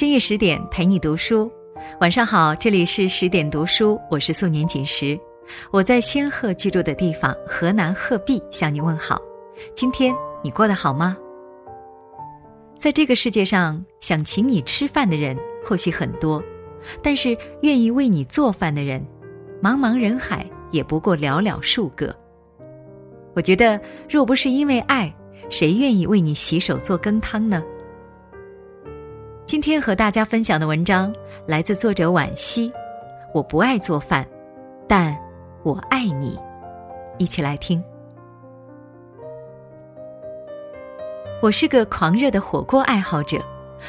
深夜十点陪你读书，晚上好，这里是十点读书，我是素年锦时，我在仙鹤居住的地方河南鹤壁向你问好。今天你过得好吗？在这个世界上，想请你吃饭的人或许很多，但是愿意为你做饭的人，茫茫人海也不过寥寥数个。我觉得，若不是因为爱，谁愿意为你洗手做羹汤呢？今天和大家分享的文章来自作者惋惜。我不爱做饭，但我爱你。一起来听。我是个狂热的火锅爱好者，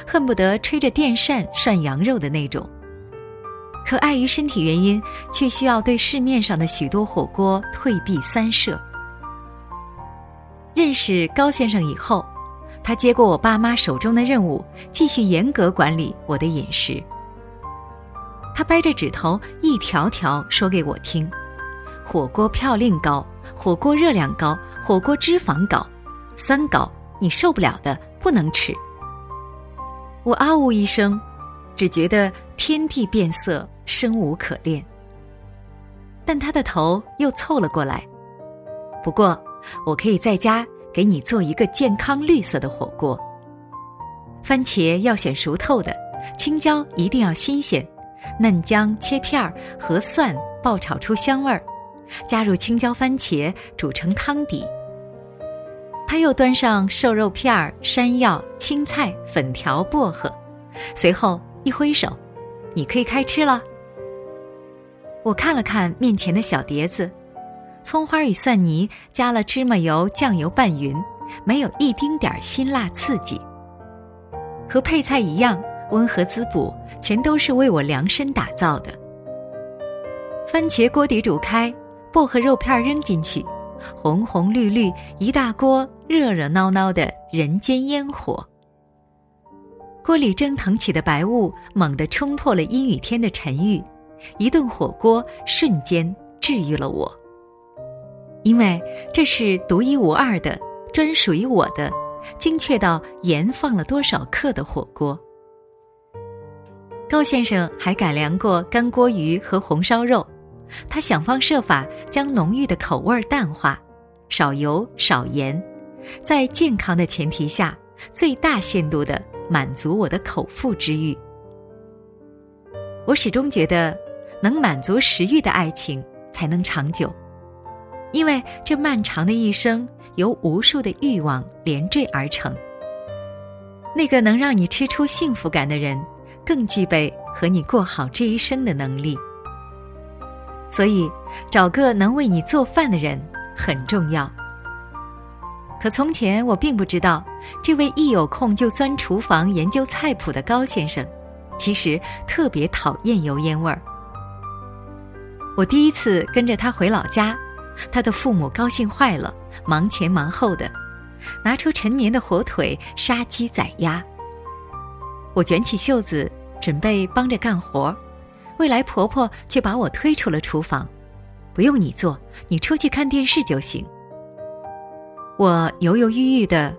恨不得吹着电扇涮羊肉的那种。可碍于身体原因，却需要对市面上的许多火锅退避三舍。认识高先生以后。他接过我爸妈手中的任务，继续严格管理我的饮食。他掰着指头一条条说给我听：火锅嘌呤高，火锅热量高，火锅脂肪高，三高，你受不了的不能吃。我啊呜一声，只觉得天地变色，生无可恋。但他的头又凑了过来。不过，我可以在家。给你做一个健康绿色的火锅。番茄要选熟透的，青椒一定要新鲜，嫩姜切片儿，和蒜爆炒出香味儿，加入青椒番茄煮成汤底。他又端上瘦肉片儿、山药、青菜、粉条、薄荷，随后一挥手，你可以开吃了。我看了看面前的小碟子。葱花与蒜泥加了芝麻油、酱油拌匀，没有一丁点儿辛辣刺激。和配菜一样温和滋补，全都是为我量身打造的。番茄锅底煮开，薄荷肉片扔进去，红红绿绿一大锅，热热闹闹的人间烟火。锅里蒸腾起的白雾猛地冲破了阴雨天的沉郁，一顿火锅瞬间治愈了我。因为这是独一无二的、专属于我的、精确到盐放了多少克的火锅。高先生还改良过干锅鱼和红烧肉，他想方设法将浓郁的口味淡化，少油少盐，在健康的前提下，最大限度的满足我的口腹之欲。我始终觉得，能满足食欲的爱情才能长久。因为这漫长的一生由无数的欲望连缀而成，那个能让你吃出幸福感的人，更具备和你过好这一生的能力。所以，找个能为你做饭的人很重要。可从前我并不知道，这位一有空就钻厨房研究菜谱的高先生，其实特别讨厌油烟味儿。我第一次跟着他回老家。他的父母高兴坏了，忙前忙后的，拿出陈年的火腿、杀鸡宰鸭。我卷起袖子准备帮着干活，未来婆婆却把我推出了厨房，不用你做，你出去看电视就行。我犹犹豫豫的，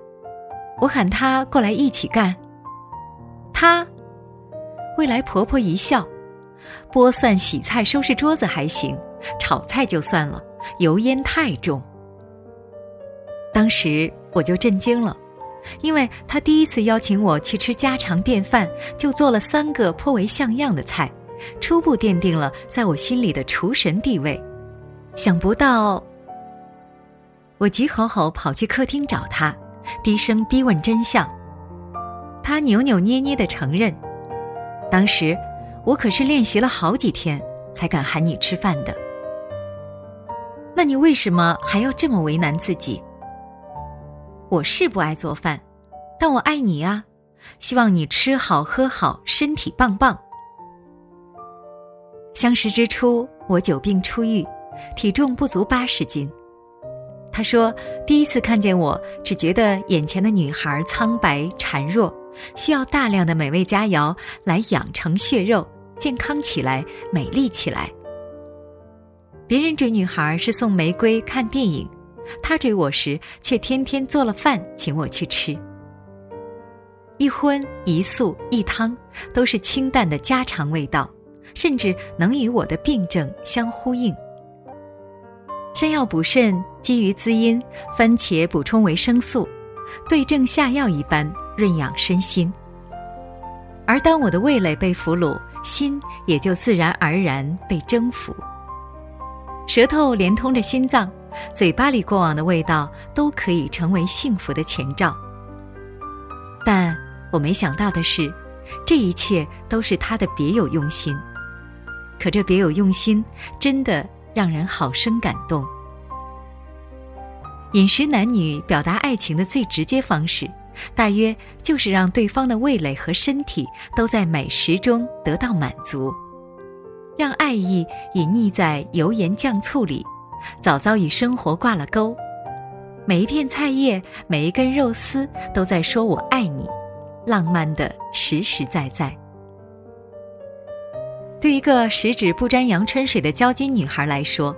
我喊她过来一起干。她，未来婆婆一笑，剥蒜、洗菜、收拾桌子还行，炒菜就算了。油烟太重，当时我就震惊了，因为他第一次邀请我去吃家常便饭，就做了三个颇为像样的菜，初步奠定了在我心里的厨神地位。想不到，我急吼吼跑去客厅找他，低声逼问真相。他扭扭捏捏的承认，当时我可是练习了好几天才敢喊你吃饭的。那你为什么还要这么为难自己？我是不爱做饭，但我爱你啊！希望你吃好喝好，身体棒棒。相识之初，我久病初愈，体重不足八十斤。他说，第一次看见我，只觉得眼前的女孩苍白孱弱，需要大量的美味佳肴来养成血肉，健康起来，美丽起来。别人追女孩是送玫瑰、看电影，他追我时却天天做了饭请我去吃。一荤一素一汤，都是清淡的家常味道，甚至能与我的病症相呼应。山药补肾，基于滋阴；番茄补充维生素，对症下药一般，润养身心。而当我的味蕾被俘虏，心也就自然而然被征服。舌头连通着心脏，嘴巴里过往的味道都可以成为幸福的前兆。但我没想到的是，这一切都是他的别有用心。可这别有用心，真的让人好生感动。饮食男女表达爱情的最直接方式，大约就是让对方的味蕾和身体都在美食中得到满足，让爱意隐匿在油盐酱醋里，早早与生活挂了钩。每一片菜叶，每一根肉丝，都在说我爱你，浪漫的实实在在。对一个十指不沾阳春水的娇金女孩来说，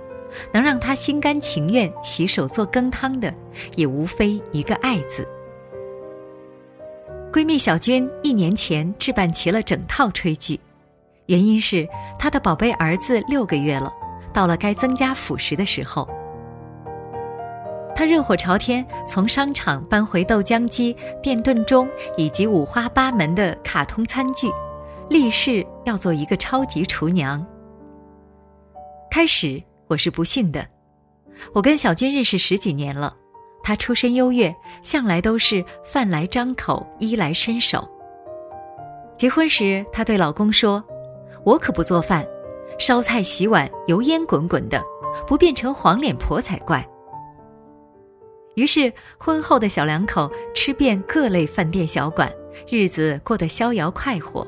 能让她心甘情愿洗手做羹汤的，也无非一个爱字。闺蜜小娟一年前置办齐了整套炊具，原因是她的宝贝儿子六个月了，到了该增加辅食的时候。他热火朝天从商场搬回豆浆机、电炖盅以及五花八门的卡通餐具，立誓要做一个超级厨娘。开始我是不信的，我跟小军认识十几年了，他出身优越，向来都是饭来张口、衣来伸手。结婚时，她对老公说：“我可不做饭，烧菜洗碗油烟滚滚的，不变成黄脸婆才怪。”于是，婚后的小两口吃遍各类饭店小馆，日子过得逍遥快活。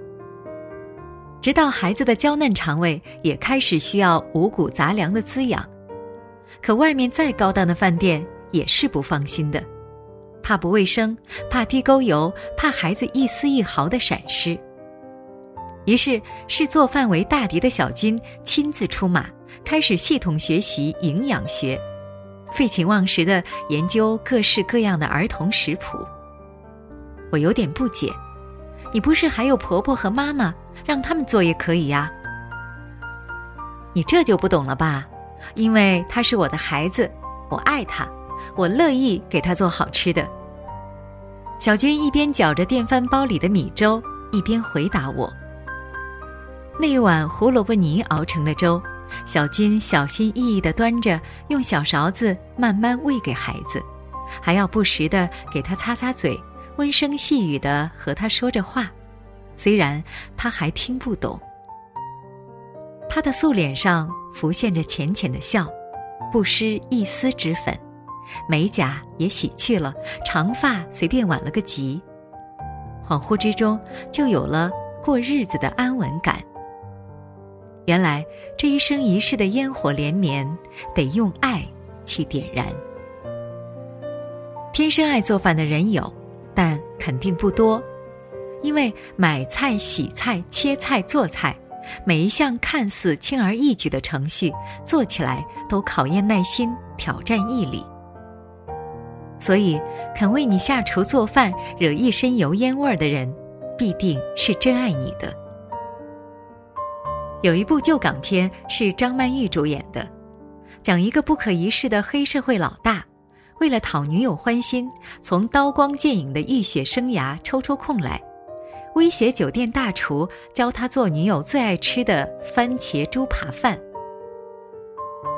直到孩子的娇嫩肠胃也开始需要五谷杂粮的滋养，可外面再高档的饭店也是不放心的，怕不卫生，怕地沟油，怕孩子一丝一毫的闪失。于是，视做饭为大敌的小金亲自出马，开始系统学习营养学。废寝忘食的研究各式各样的儿童食谱，我有点不解。你不是还有婆婆和妈妈，让他们做也可以呀？你这就不懂了吧？因为他是我的孩子，我爱他，我乐意给他做好吃的。小军一边搅着电饭煲里的米粥，一边回答我：“那一碗胡萝卜泥熬成的粥。”小军小心翼翼地端着，用小勺子慢慢喂给孩子，还要不时地给他擦擦嘴，温声细语地和他说着话。虽然他还听不懂，他的素脸上浮现着浅浅的笑，不施一丝脂粉，美甲也洗去了，长发随便挽了个髻。恍惚之中，就有了过日子的安稳感。原来这一生一世的烟火连绵，得用爱去点燃。天生爱做饭的人有，但肯定不多。因为买菜、洗菜、切菜、做菜，每一项看似轻而易举的程序，做起来都考验耐心、挑战毅力。所以，肯为你下厨做饭、惹一身油烟味儿的人，必定是真爱你的。有一部旧港片是张曼玉主演的，讲一个不可一世的黑社会老大，为了讨女友欢心，从刀光剑影的浴血生涯抽出空来，威胁酒店大厨教他做女友最爱吃的番茄猪扒饭。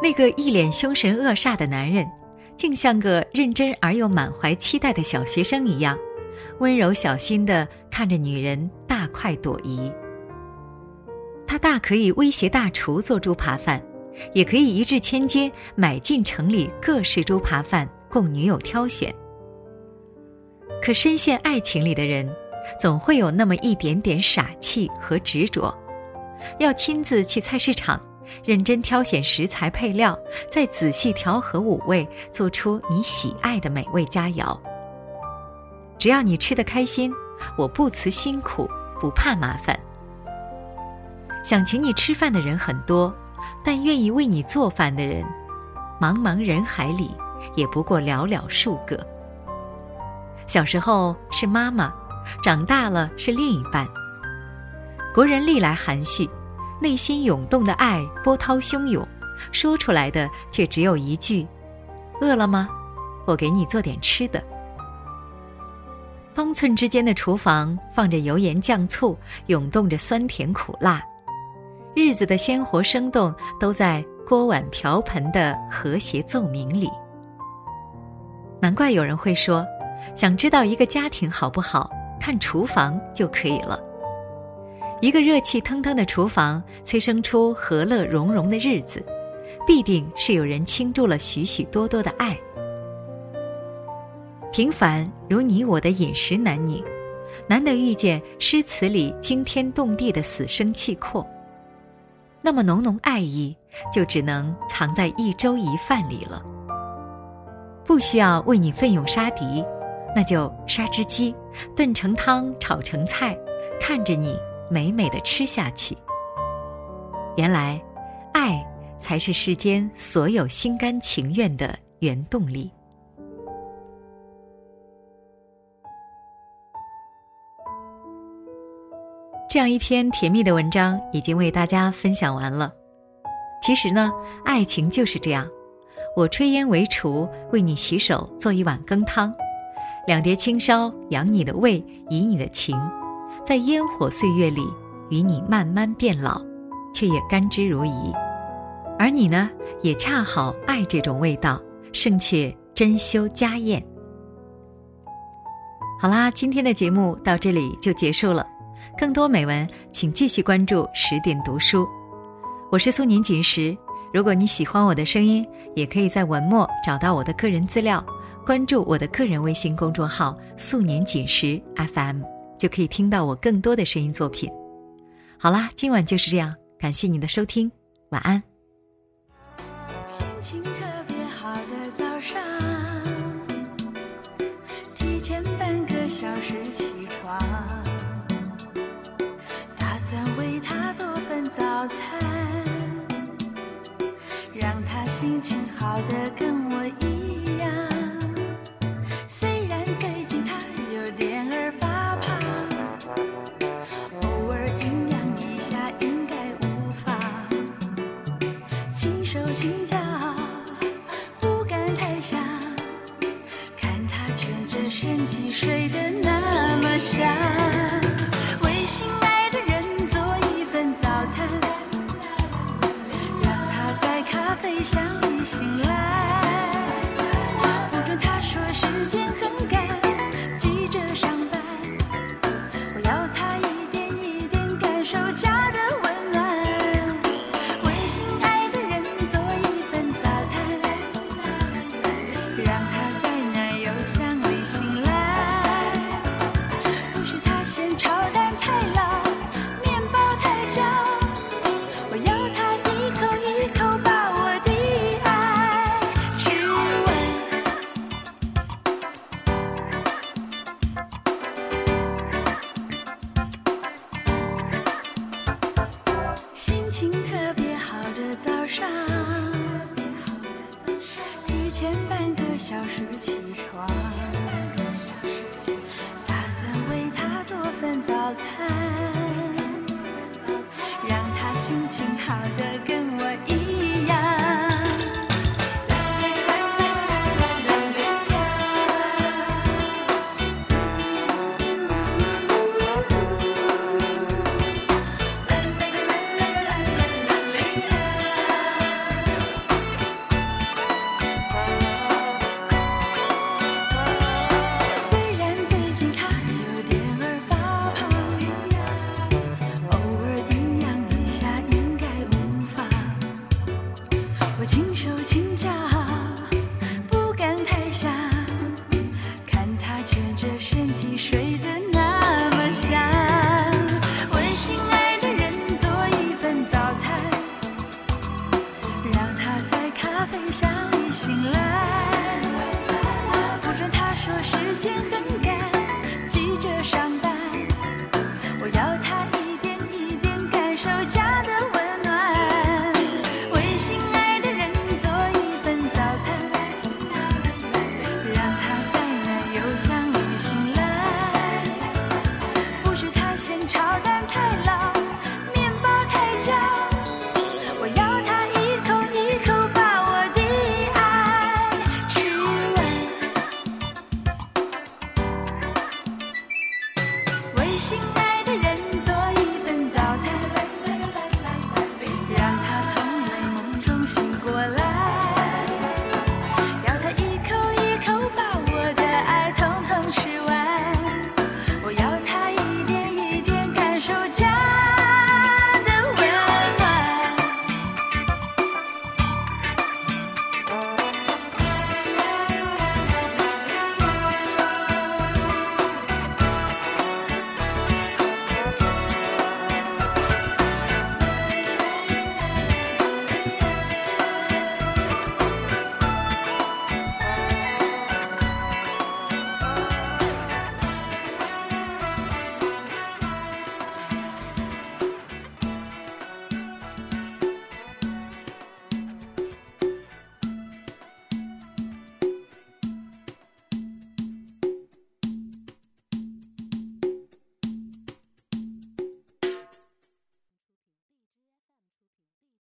那个一脸凶神恶煞的男人，竟像个认真而又满怀期待的小学生一样，温柔小心地看着女人大快朵颐。他大可以威胁大厨做猪扒饭，也可以一掷千金买进城里各式猪扒饭供女友挑选。可深陷爱情里的人，总会有那么一点点傻气和执着，要亲自去菜市场，认真挑选食材配料，再仔细调和五味，做出你喜爱的美味佳肴。只要你吃得开心，我不辞辛苦，不怕麻烦。想请你吃饭的人很多，但愿意为你做饭的人，茫茫人海里也不过寥寥数个。小时候是妈妈，长大了是另一半。国人历来含蓄，内心涌动的爱波涛汹涌，说出来的却只有一句：“饿了吗？我给你做点吃的。”方寸之间的厨房放着油盐酱醋，涌动着酸甜苦辣，日子的鲜活生动都在锅碗瓢盆的和谐奏鸣里。难怪有人会说，想知道一个家庭好不好，看厨房就可以了。一个热气腾腾的厨房，催生出和乐融融的日子，必定是有人倾注了许许多多的爱。平凡如你我的饮食男女，难得遇见诗词里惊天动地的死生契阔。那么浓浓爱意，就只能藏在一粥一饭里了。不需要为你奋勇杀敌，那就杀只鸡，炖成汤，炒成菜，看着你美美的吃下去。原来，爱才是世间所有心甘情愿的原动力。这样一篇甜蜜的文章已经为大家分享完了。其实呢，爱情就是这样，我炊烟为厨，为你洗手，做一碗羹汤，两碟青烧，养你的胃，怡你的情，在烟火岁月里，与你慢慢变老，却也甘之如饴。而你呢，也恰好爱这种味道，胜却珍馐家宴。好啦，今天的节目到这里就结束了。更多美文，请继续关注十点读书。我是苏年锦时。如果你喜欢我的声音，也可以在文末找到我的个人资料，关注我的个人微信公众号“素年锦时 FM”，就可以听到我更多的声音作品。好啦，今晚就是这样，感谢你的收听，晚安。早餐，让他心情好的更心情好的